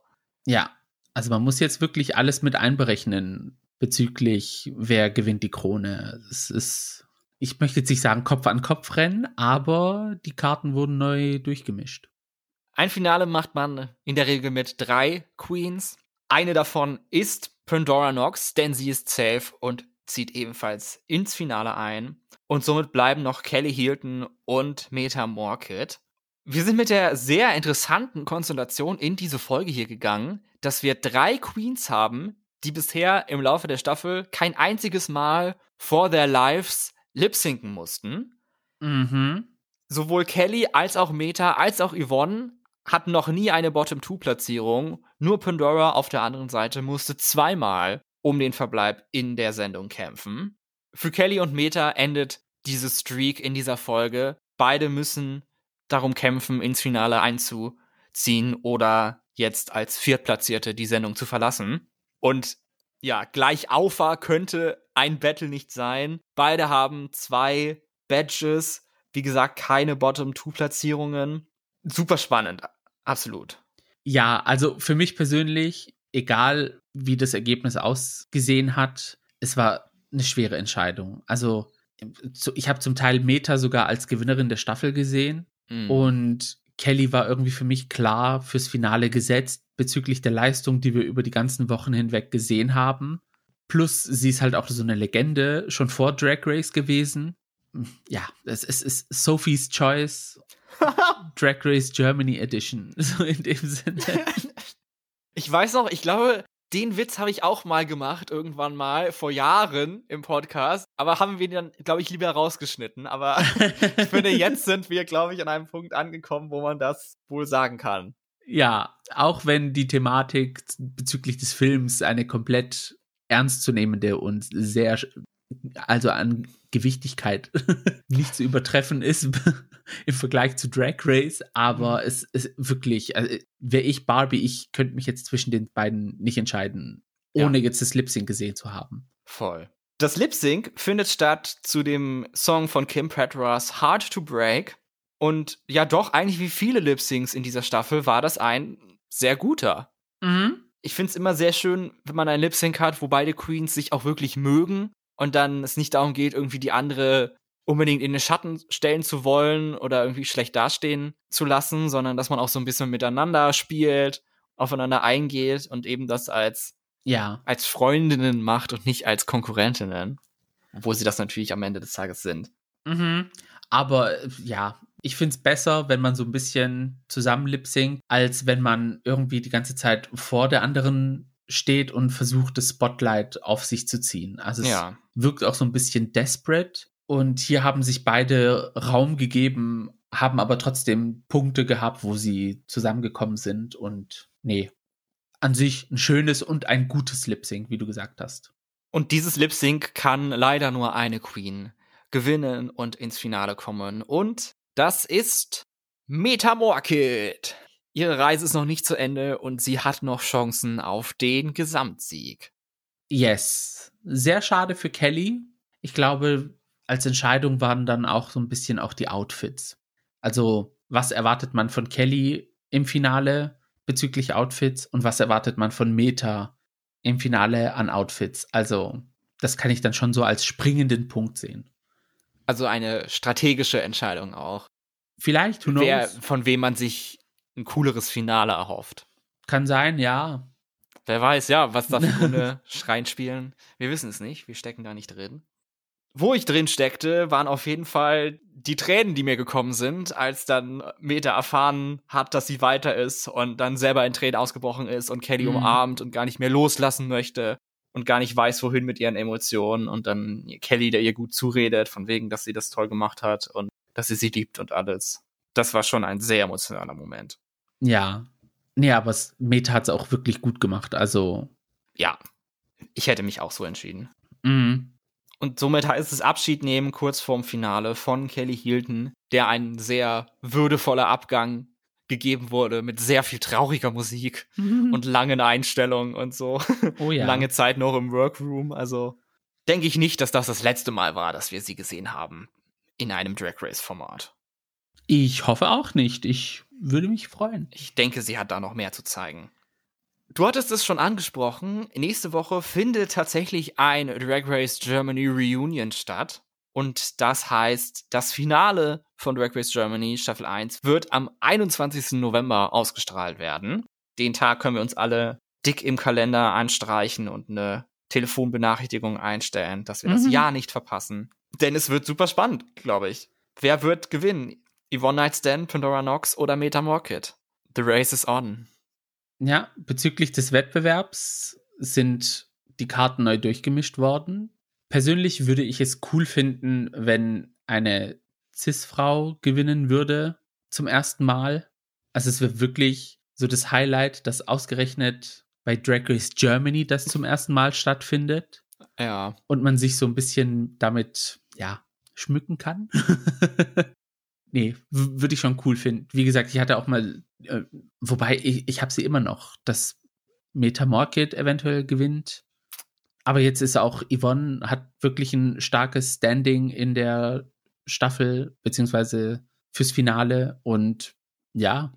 Ja, also man muss jetzt wirklich alles mit einberechnen bezüglich, wer gewinnt die Krone. Es ist, ich möchte jetzt nicht sagen Kopf an Kopf rennen, aber die Karten wurden neu durchgemischt. Ein Finale macht man in der Regel mit drei Queens. Eine davon ist Pandora Nox, denn sie ist safe und zieht ebenfalls ins Finale ein. Und somit bleiben noch Kelly Hilton und Meta Morkit. Wir sind mit der sehr interessanten Konstellation in diese Folge hier gegangen, dass wir drei Queens haben, die bisher im Laufe der Staffel kein einziges Mal vor their lives lip-sinken mussten. Mhm. Sowohl Kelly als auch Meta als auch Yvonne hatten noch nie eine Bottom-2-Platzierung. Nur Pandora auf der anderen Seite musste zweimal um den Verbleib in der Sendung kämpfen. Für Kelly und Meta endet diese Streak in dieser Folge. Beide müssen darum kämpfen, ins Finale einzuziehen oder jetzt als Viertplatzierte die Sendung zu verlassen. Und ja, gleich Aufa könnte ein Battle nicht sein. Beide haben zwei Badges. Wie gesagt, keine Bottom-2-Platzierungen. Super spannend. Absolut. Ja, also für mich persönlich, egal wie das Ergebnis ausgesehen hat, es war eine schwere Entscheidung. Also ich habe zum Teil Meta sogar als Gewinnerin der Staffel gesehen mhm. und Kelly war irgendwie für mich klar fürs Finale gesetzt bezüglich der Leistung, die wir über die ganzen Wochen hinweg gesehen haben. Plus, sie ist halt auch so eine Legende, schon vor Drag Race gewesen. Ja, es, es ist Sophie's Choice. Drag Race Germany Edition, so in dem Sinne. Ich weiß noch, ich glaube, den Witz habe ich auch mal gemacht, irgendwann mal, vor Jahren im Podcast. Aber haben wir dann, glaube ich, lieber rausgeschnitten. Aber ich finde, jetzt sind wir, glaube ich, an einem Punkt angekommen, wo man das wohl sagen kann. Ja, auch wenn die Thematik bezüglich des Films eine komplett ernstzunehmende und sehr also an Gewichtigkeit nicht zu übertreffen ist im Vergleich zu Drag Race, aber mhm. es ist wirklich, also, wäre ich Barbie, ich könnte mich jetzt zwischen den beiden nicht entscheiden, ohne ja. jetzt das Lip Sync gesehen zu haben. Voll. Das Lip Sync findet statt zu dem Song von Kim Petras Hard to Break. Und ja, doch, eigentlich wie viele Lip Syncs in dieser Staffel war das ein sehr guter. Mhm. Ich finde es immer sehr schön, wenn man ein Lip Sync hat, wo beide Queens sich auch wirklich mögen und dann es nicht darum geht, irgendwie die andere unbedingt in den Schatten stellen zu wollen oder irgendwie schlecht dastehen zu lassen, sondern dass man auch so ein bisschen miteinander spielt, aufeinander eingeht und eben das als ja. als Freundinnen macht und nicht als Konkurrentinnen, obwohl sie das natürlich am Ende des Tages sind. Mhm. Aber ja, ich finde es besser, wenn man so ein bisschen zusammen lip als wenn man irgendwie die ganze Zeit vor der anderen steht und versucht, das Spotlight auf sich zu ziehen. Also es ja. Wirkt auch so ein bisschen desperate. Und hier haben sich beide Raum gegeben, haben aber trotzdem Punkte gehabt, wo sie zusammengekommen sind. Und nee, an sich ein schönes und ein gutes Lip Sync, wie du gesagt hast. Und dieses Lip Sync kann leider nur eine Queen gewinnen und ins Finale kommen. Und das ist Metamorkid. Ihre Reise ist noch nicht zu Ende und sie hat noch Chancen auf den Gesamtsieg. Yes. Sehr schade für Kelly. Ich glaube, als Entscheidung waren dann auch so ein bisschen auch die Outfits. Also, was erwartet man von Kelly im Finale bezüglich Outfits und was erwartet man von Meta im Finale an Outfits? Also, das kann ich dann schon so als springenden Punkt sehen. Also eine strategische Entscheidung auch. Vielleicht, who knows? Wer, von wem man sich ein cooleres Finale erhofft. Kann sein, ja. Wer weiß, ja, was da für Gründe reinspielen. Wir wissen es nicht, wir stecken da nicht drin. Wo ich drin steckte, waren auf jeden Fall die Tränen, die mir gekommen sind, als dann Meta erfahren hat, dass sie weiter ist und dann selber in Tränen ausgebrochen ist und Kelly mhm. umarmt und gar nicht mehr loslassen möchte. und gar nicht weiß, wohin mit ihren Emotionen und dann Kelly, der ihr gut zuredet, von wegen, dass sie das toll gemacht hat und dass sie sie liebt und alles. Das war schon ein sehr emotionaler Moment. Ja. Nee, aber Meta hat es auch wirklich gut gemacht. Also. Ja. Ich hätte mich auch so entschieden. Mhm. Und somit heißt es Abschied nehmen kurz vorm Finale von Kelly Hilton, der ein sehr würdevoller Abgang gegeben wurde mit sehr viel trauriger Musik mhm. und langen Einstellungen und so. Oh ja. Lange Zeit noch im Workroom. Also denke ich nicht, dass das das letzte Mal war, dass wir sie gesehen haben in einem Drag Race Format. Ich hoffe auch nicht. Ich würde mich freuen. Ich denke, sie hat da noch mehr zu zeigen. Du hattest es schon angesprochen. Nächste Woche findet tatsächlich ein Drag Race Germany Reunion statt. Und das heißt, das Finale von Drag Race Germany Staffel 1 wird am 21. November ausgestrahlt werden. Den Tag können wir uns alle dick im Kalender anstreichen und eine Telefonbenachrichtigung einstellen, dass wir mhm. das Jahr nicht verpassen. Denn es wird super spannend, glaube ich. Wer wird gewinnen? Yvonne Night Stand, Pandora Nox oder Meta Morkit? The race is on. Ja, bezüglich des Wettbewerbs sind die Karten neu durchgemischt worden. Persönlich würde ich es cool finden, wenn eine Cis-Frau gewinnen würde zum ersten Mal. Also es wäre wirklich so das Highlight, dass ausgerechnet bei Drag Race Germany das zum ersten Mal stattfindet. Ja. Und man sich so ein bisschen damit, ja, schmücken kann. nee, würde ich schon cool finden. Wie gesagt, ich hatte auch mal, äh, wobei ich, ich habe sie immer noch, dass Metamorkit eventuell gewinnt. Aber jetzt ist auch Yvonne, hat wirklich ein starkes Standing in der Staffel, beziehungsweise fürs Finale. Und ja,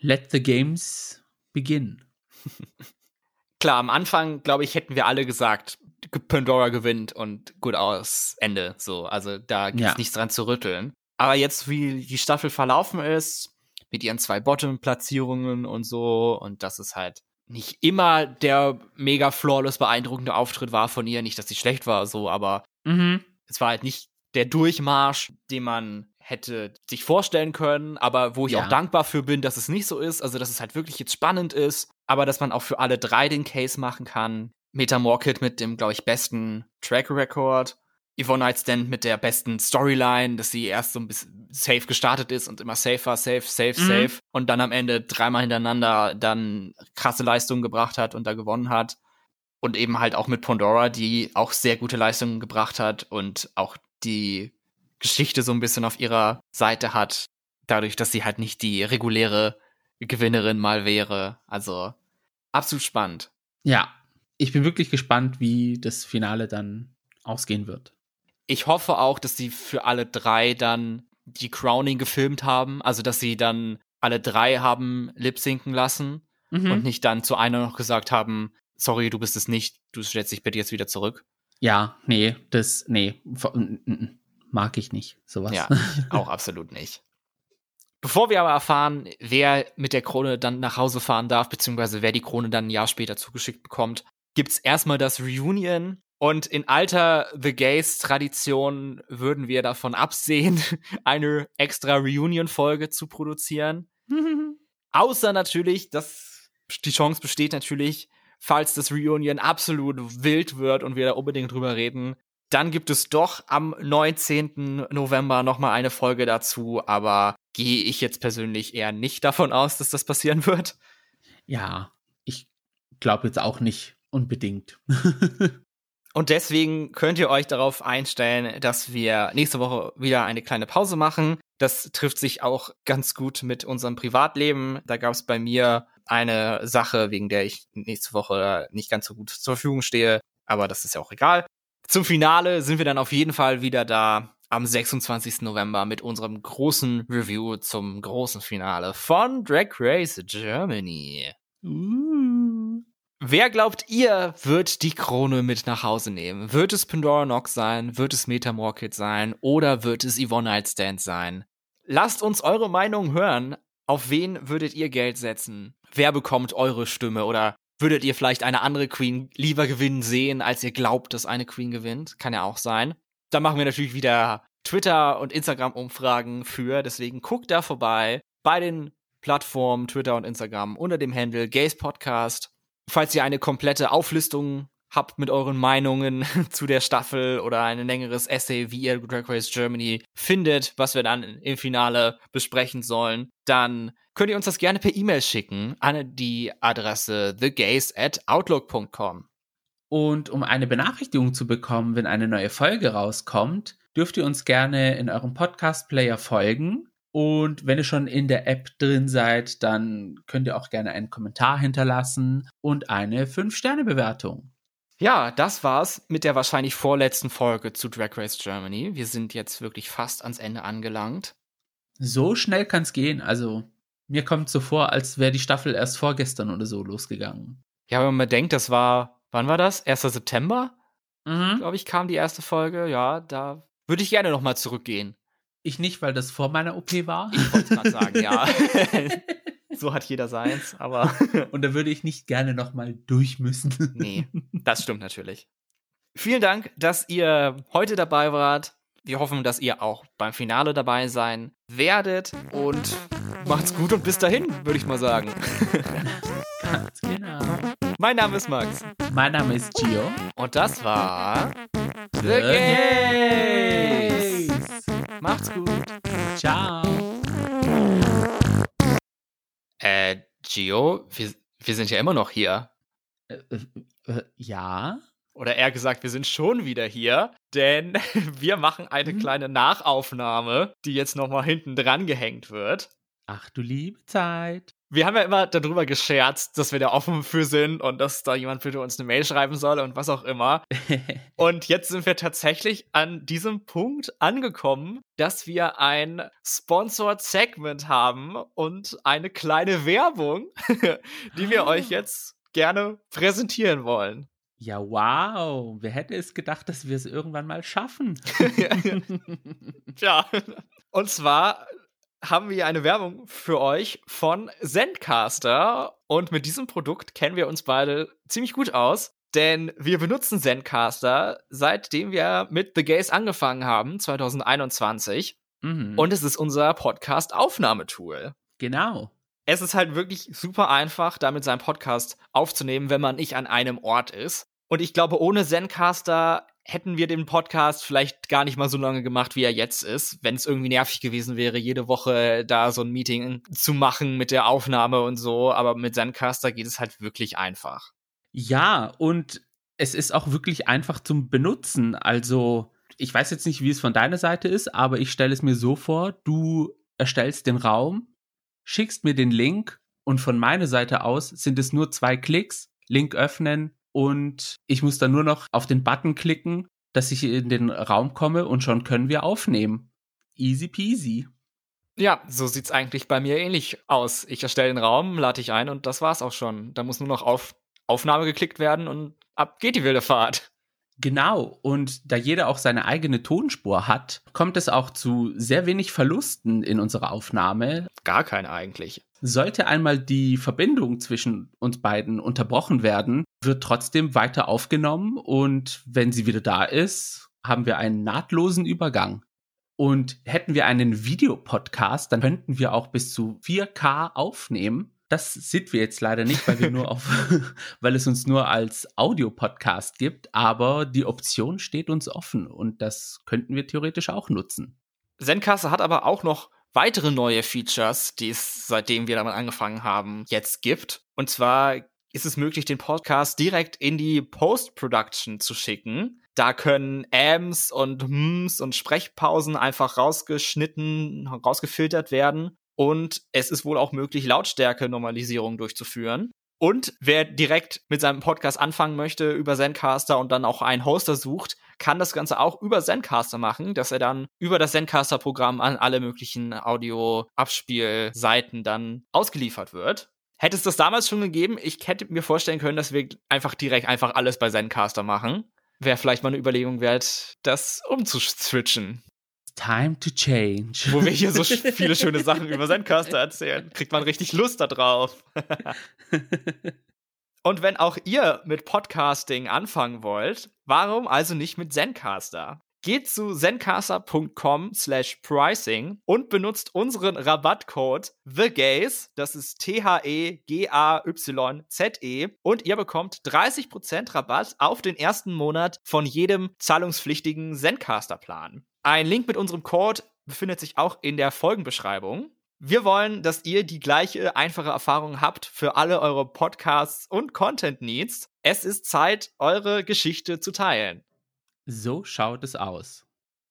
let the games begin. Klar, am Anfang, glaube ich, hätten wir alle gesagt, Pandora gewinnt und gut aus, Ende. So, also da gibt es ja. nichts dran zu rütteln. Aber jetzt, wie die Staffel verlaufen ist, mit ihren zwei Bottom-Platzierungen und so, und das ist halt nicht immer der mega flawless beeindruckende Auftritt war von ihr. Nicht, dass sie schlecht war, so, aber mhm. es war halt nicht der Durchmarsch, den man hätte sich vorstellen können, aber wo ich ja. auch dankbar für bin, dass es nicht so ist. Also, dass es halt wirklich jetzt spannend ist, aber dass man auch für alle drei den Case machen kann. Metamorkit mit dem, glaube ich, besten Track Record Yvonne Nightstand mit der besten Storyline, dass sie erst so ein bisschen safe gestartet ist und immer safer, safe, safe, mhm. safe und dann am Ende dreimal hintereinander dann krasse Leistungen gebracht hat und da gewonnen hat. Und eben halt auch mit Pandora, die auch sehr gute Leistungen gebracht hat und auch die Geschichte so ein bisschen auf ihrer Seite hat, dadurch, dass sie halt nicht die reguläre Gewinnerin mal wäre. Also absolut spannend. Ja, ich bin wirklich gespannt, wie das Finale dann ausgehen wird ich hoffe auch, dass sie für alle drei dann die Crowning gefilmt haben, also dass sie dann alle drei haben lip-sinken lassen mhm. und nicht dann zu einer noch gesagt haben, sorry, du bist es nicht, du stellst dich bitte jetzt wieder zurück. Ja, nee, das, nee, mag ich nicht, sowas. Ja, auch absolut nicht. Bevor wir aber erfahren, wer mit der Krone dann nach Hause fahren darf, beziehungsweise wer die Krone dann ein Jahr später zugeschickt bekommt, gibt's erstmal das Reunion und in alter The Gays-Tradition würden wir davon absehen, eine extra Reunion-Folge zu produzieren. Außer natürlich, dass die Chance besteht natürlich, falls das Reunion absolut wild wird und wir da unbedingt drüber reden, dann gibt es doch am 19. November nochmal eine Folge dazu, aber gehe ich jetzt persönlich eher nicht davon aus, dass das passieren wird. Ja, ich glaube jetzt auch nicht unbedingt. Und deswegen könnt ihr euch darauf einstellen, dass wir nächste Woche wieder eine kleine Pause machen. Das trifft sich auch ganz gut mit unserem Privatleben. Da gab es bei mir eine Sache, wegen der ich nächste Woche nicht ganz so gut zur Verfügung stehe. Aber das ist ja auch egal. Zum Finale sind wir dann auf jeden Fall wieder da am 26. November mit unserem großen Review zum großen Finale von Drag Race Germany. Uh. Wer glaubt ihr, wird die Krone mit nach Hause nehmen? Wird es Pandora Nox sein? Wird es Metamorkit sein? Oder wird es Yvonne Nightstand sein? Lasst uns eure Meinung hören. Auf wen würdet ihr Geld setzen? Wer bekommt eure Stimme? Oder würdet ihr vielleicht eine andere Queen lieber gewinnen sehen, als ihr glaubt, dass eine Queen gewinnt? Kann ja auch sein. Da machen wir natürlich wieder Twitter- und Instagram-Umfragen für. Deswegen guckt da vorbei bei den Plattformen Twitter und Instagram unter dem Handle Gays Podcast Falls ihr eine komplette Auflistung habt mit euren Meinungen zu der Staffel oder ein längeres Essay, wie ihr Drag Race Germany findet, was wir dann im Finale besprechen sollen, dann könnt ihr uns das gerne per E-Mail schicken an die Adresse thegays at outlook.com. Und um eine Benachrichtigung zu bekommen, wenn eine neue Folge rauskommt, dürft ihr uns gerne in eurem Podcast-Player folgen. Und wenn ihr schon in der App drin seid, dann könnt ihr auch gerne einen Kommentar hinterlassen und eine 5-Sterne-Bewertung. Ja, das war's mit der wahrscheinlich vorletzten Folge zu Drag Race Germany. Wir sind jetzt wirklich fast ans Ende angelangt. So schnell kann's gehen. Also, mir kommt so vor, als wäre die Staffel erst vorgestern oder so losgegangen. Ja, wenn man denkt, das war, wann war das? 1. September? Mhm. Glaube ich, kam die erste Folge. Ja, da würde ich gerne nochmal zurückgehen. Ich nicht, weil das vor meiner OP war. Ich wollte gerade sagen, ja. so hat jeder seins, aber. Und da würde ich nicht gerne nochmal durch müssen. nee, das stimmt natürlich. Vielen Dank, dass ihr heute dabei wart. Wir hoffen, dass ihr auch beim Finale dabei sein werdet. Und macht's gut und bis dahin, würde ich mal sagen. Ganz genau. Mein Name ist Max. Mein Name ist Gio. Und das war The, The Macht's gut. Ciao. Äh, Gio, wir, wir sind ja immer noch hier. Äh, äh, äh, ja. Oder eher gesagt, wir sind schon wieder hier, denn wir machen eine hm? kleine Nachaufnahme, die jetzt nochmal hinten dran gehängt wird. Ach du liebe Zeit wir haben ja immer darüber gescherzt, dass wir da offen für sind und dass da jemand bitte uns eine Mail schreiben soll und was auch immer. und jetzt sind wir tatsächlich an diesem Punkt angekommen, dass wir ein Sponsored Segment haben und eine kleine Werbung, die wir euch ah. jetzt gerne präsentieren wollen. Ja, wow. Wer hätte es gedacht, dass wir es irgendwann mal schaffen? ja. Und zwar haben wir eine Werbung für euch von Zencaster. Und mit diesem Produkt kennen wir uns beide ziemlich gut aus. Denn wir benutzen Zencaster, seitdem wir mit The Gays angefangen haben, 2021. Mhm. Und es ist unser Podcast-Aufnahmetool. Genau. Es ist halt wirklich super einfach, damit seinen Podcast aufzunehmen, wenn man nicht an einem Ort ist. Und ich glaube, ohne Zencaster hätten wir den Podcast vielleicht gar nicht mal so lange gemacht, wie er jetzt ist, wenn es irgendwie nervig gewesen wäre, jede Woche da so ein Meeting zu machen mit der Aufnahme und so. Aber mit Zencaster geht es halt wirklich einfach. Ja, und es ist auch wirklich einfach zum Benutzen. Also, ich weiß jetzt nicht, wie es von deiner Seite ist, aber ich stelle es mir so vor, du erstellst den Raum, schickst mir den Link und von meiner Seite aus sind es nur zwei Klicks, Link öffnen, und ich muss dann nur noch auf den Button klicken, dass ich in den Raum komme und schon können wir aufnehmen. Easy peasy. Ja, so sieht's eigentlich bei mir ähnlich aus. Ich erstelle den Raum, lade ich ein und das war's auch schon. Da muss nur noch auf Aufnahme geklickt werden und ab geht die wilde Fahrt. Genau, und da jeder auch seine eigene Tonspur hat, kommt es auch zu sehr wenig Verlusten in unserer Aufnahme. Gar kein eigentlich. Sollte einmal die Verbindung zwischen uns beiden unterbrochen werden, wird trotzdem weiter aufgenommen und wenn sie wieder da ist, haben wir einen nahtlosen Übergang. Und hätten wir einen Videopodcast, dann könnten wir auch bis zu 4K aufnehmen das sind wir jetzt leider nicht, weil wir nur auf, weil es uns nur als Audio-Podcast gibt, aber die Option steht uns offen und das könnten wir theoretisch auch nutzen. Zencaster hat aber auch noch weitere neue Features, die es seitdem wir damit angefangen haben, jetzt gibt. Und zwar ist es möglich, den Podcast direkt in die Post-Production zu schicken. Da können Ams und Hms und Sprechpausen einfach rausgeschnitten, rausgefiltert werden und es ist wohl auch möglich, Lautstärke-Normalisierung durchzuführen. Und wer direkt mit seinem Podcast anfangen möchte über Zencaster und dann auch einen Hoster sucht, kann das Ganze auch über Zencaster machen, dass er dann über das Zencaster-Programm an alle möglichen Audio-Abspielseiten dann ausgeliefert wird. Hätte es das damals schon gegeben, ich hätte mir vorstellen können, dass wir einfach direkt einfach alles bei Zencaster machen. Wäre vielleicht mal eine Überlegung wert, das umzuswitchen. Time to change. Wo wir hier so viele schöne Sachen über Zencaster erzählen, kriegt man richtig Lust darauf. Und wenn auch ihr mit Podcasting anfangen wollt, warum also nicht mit Zencaster? Geht zu zencaster.com slash pricing und benutzt unseren Rabattcode TheGaze, das ist T-H-E-G-A-Y-Z-E und ihr bekommt 30% Rabatt auf den ersten Monat von jedem zahlungspflichtigen Zencaster-Plan. Ein Link mit unserem Code befindet sich auch in der Folgenbeschreibung. Wir wollen, dass ihr die gleiche einfache Erfahrung habt für alle eure Podcasts und Content Needs. Es ist Zeit, eure Geschichte zu teilen. So schaut es aus.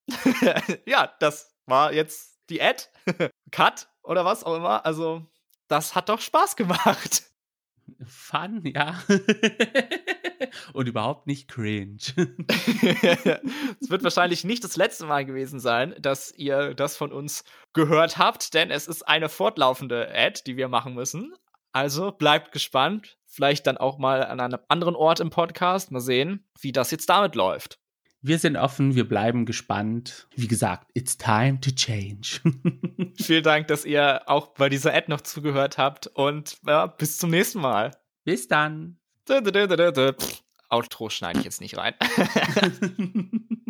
ja, das war jetzt die Ad. Cut oder was auch immer. Also, das hat doch Spaß gemacht. Fun, ja. Und überhaupt nicht cringe. es wird wahrscheinlich nicht das letzte Mal gewesen sein, dass ihr das von uns gehört habt, denn es ist eine fortlaufende Ad, die wir machen müssen. Also bleibt gespannt. Vielleicht dann auch mal an einem anderen Ort im Podcast. Mal sehen, wie das jetzt damit läuft. Wir sind offen, wir bleiben gespannt. Wie gesagt, it's time to change. Vielen Dank, dass ihr auch bei dieser Ad noch zugehört habt und ja, bis zum nächsten Mal. Bis dann. Outro schneide ich jetzt nicht rein.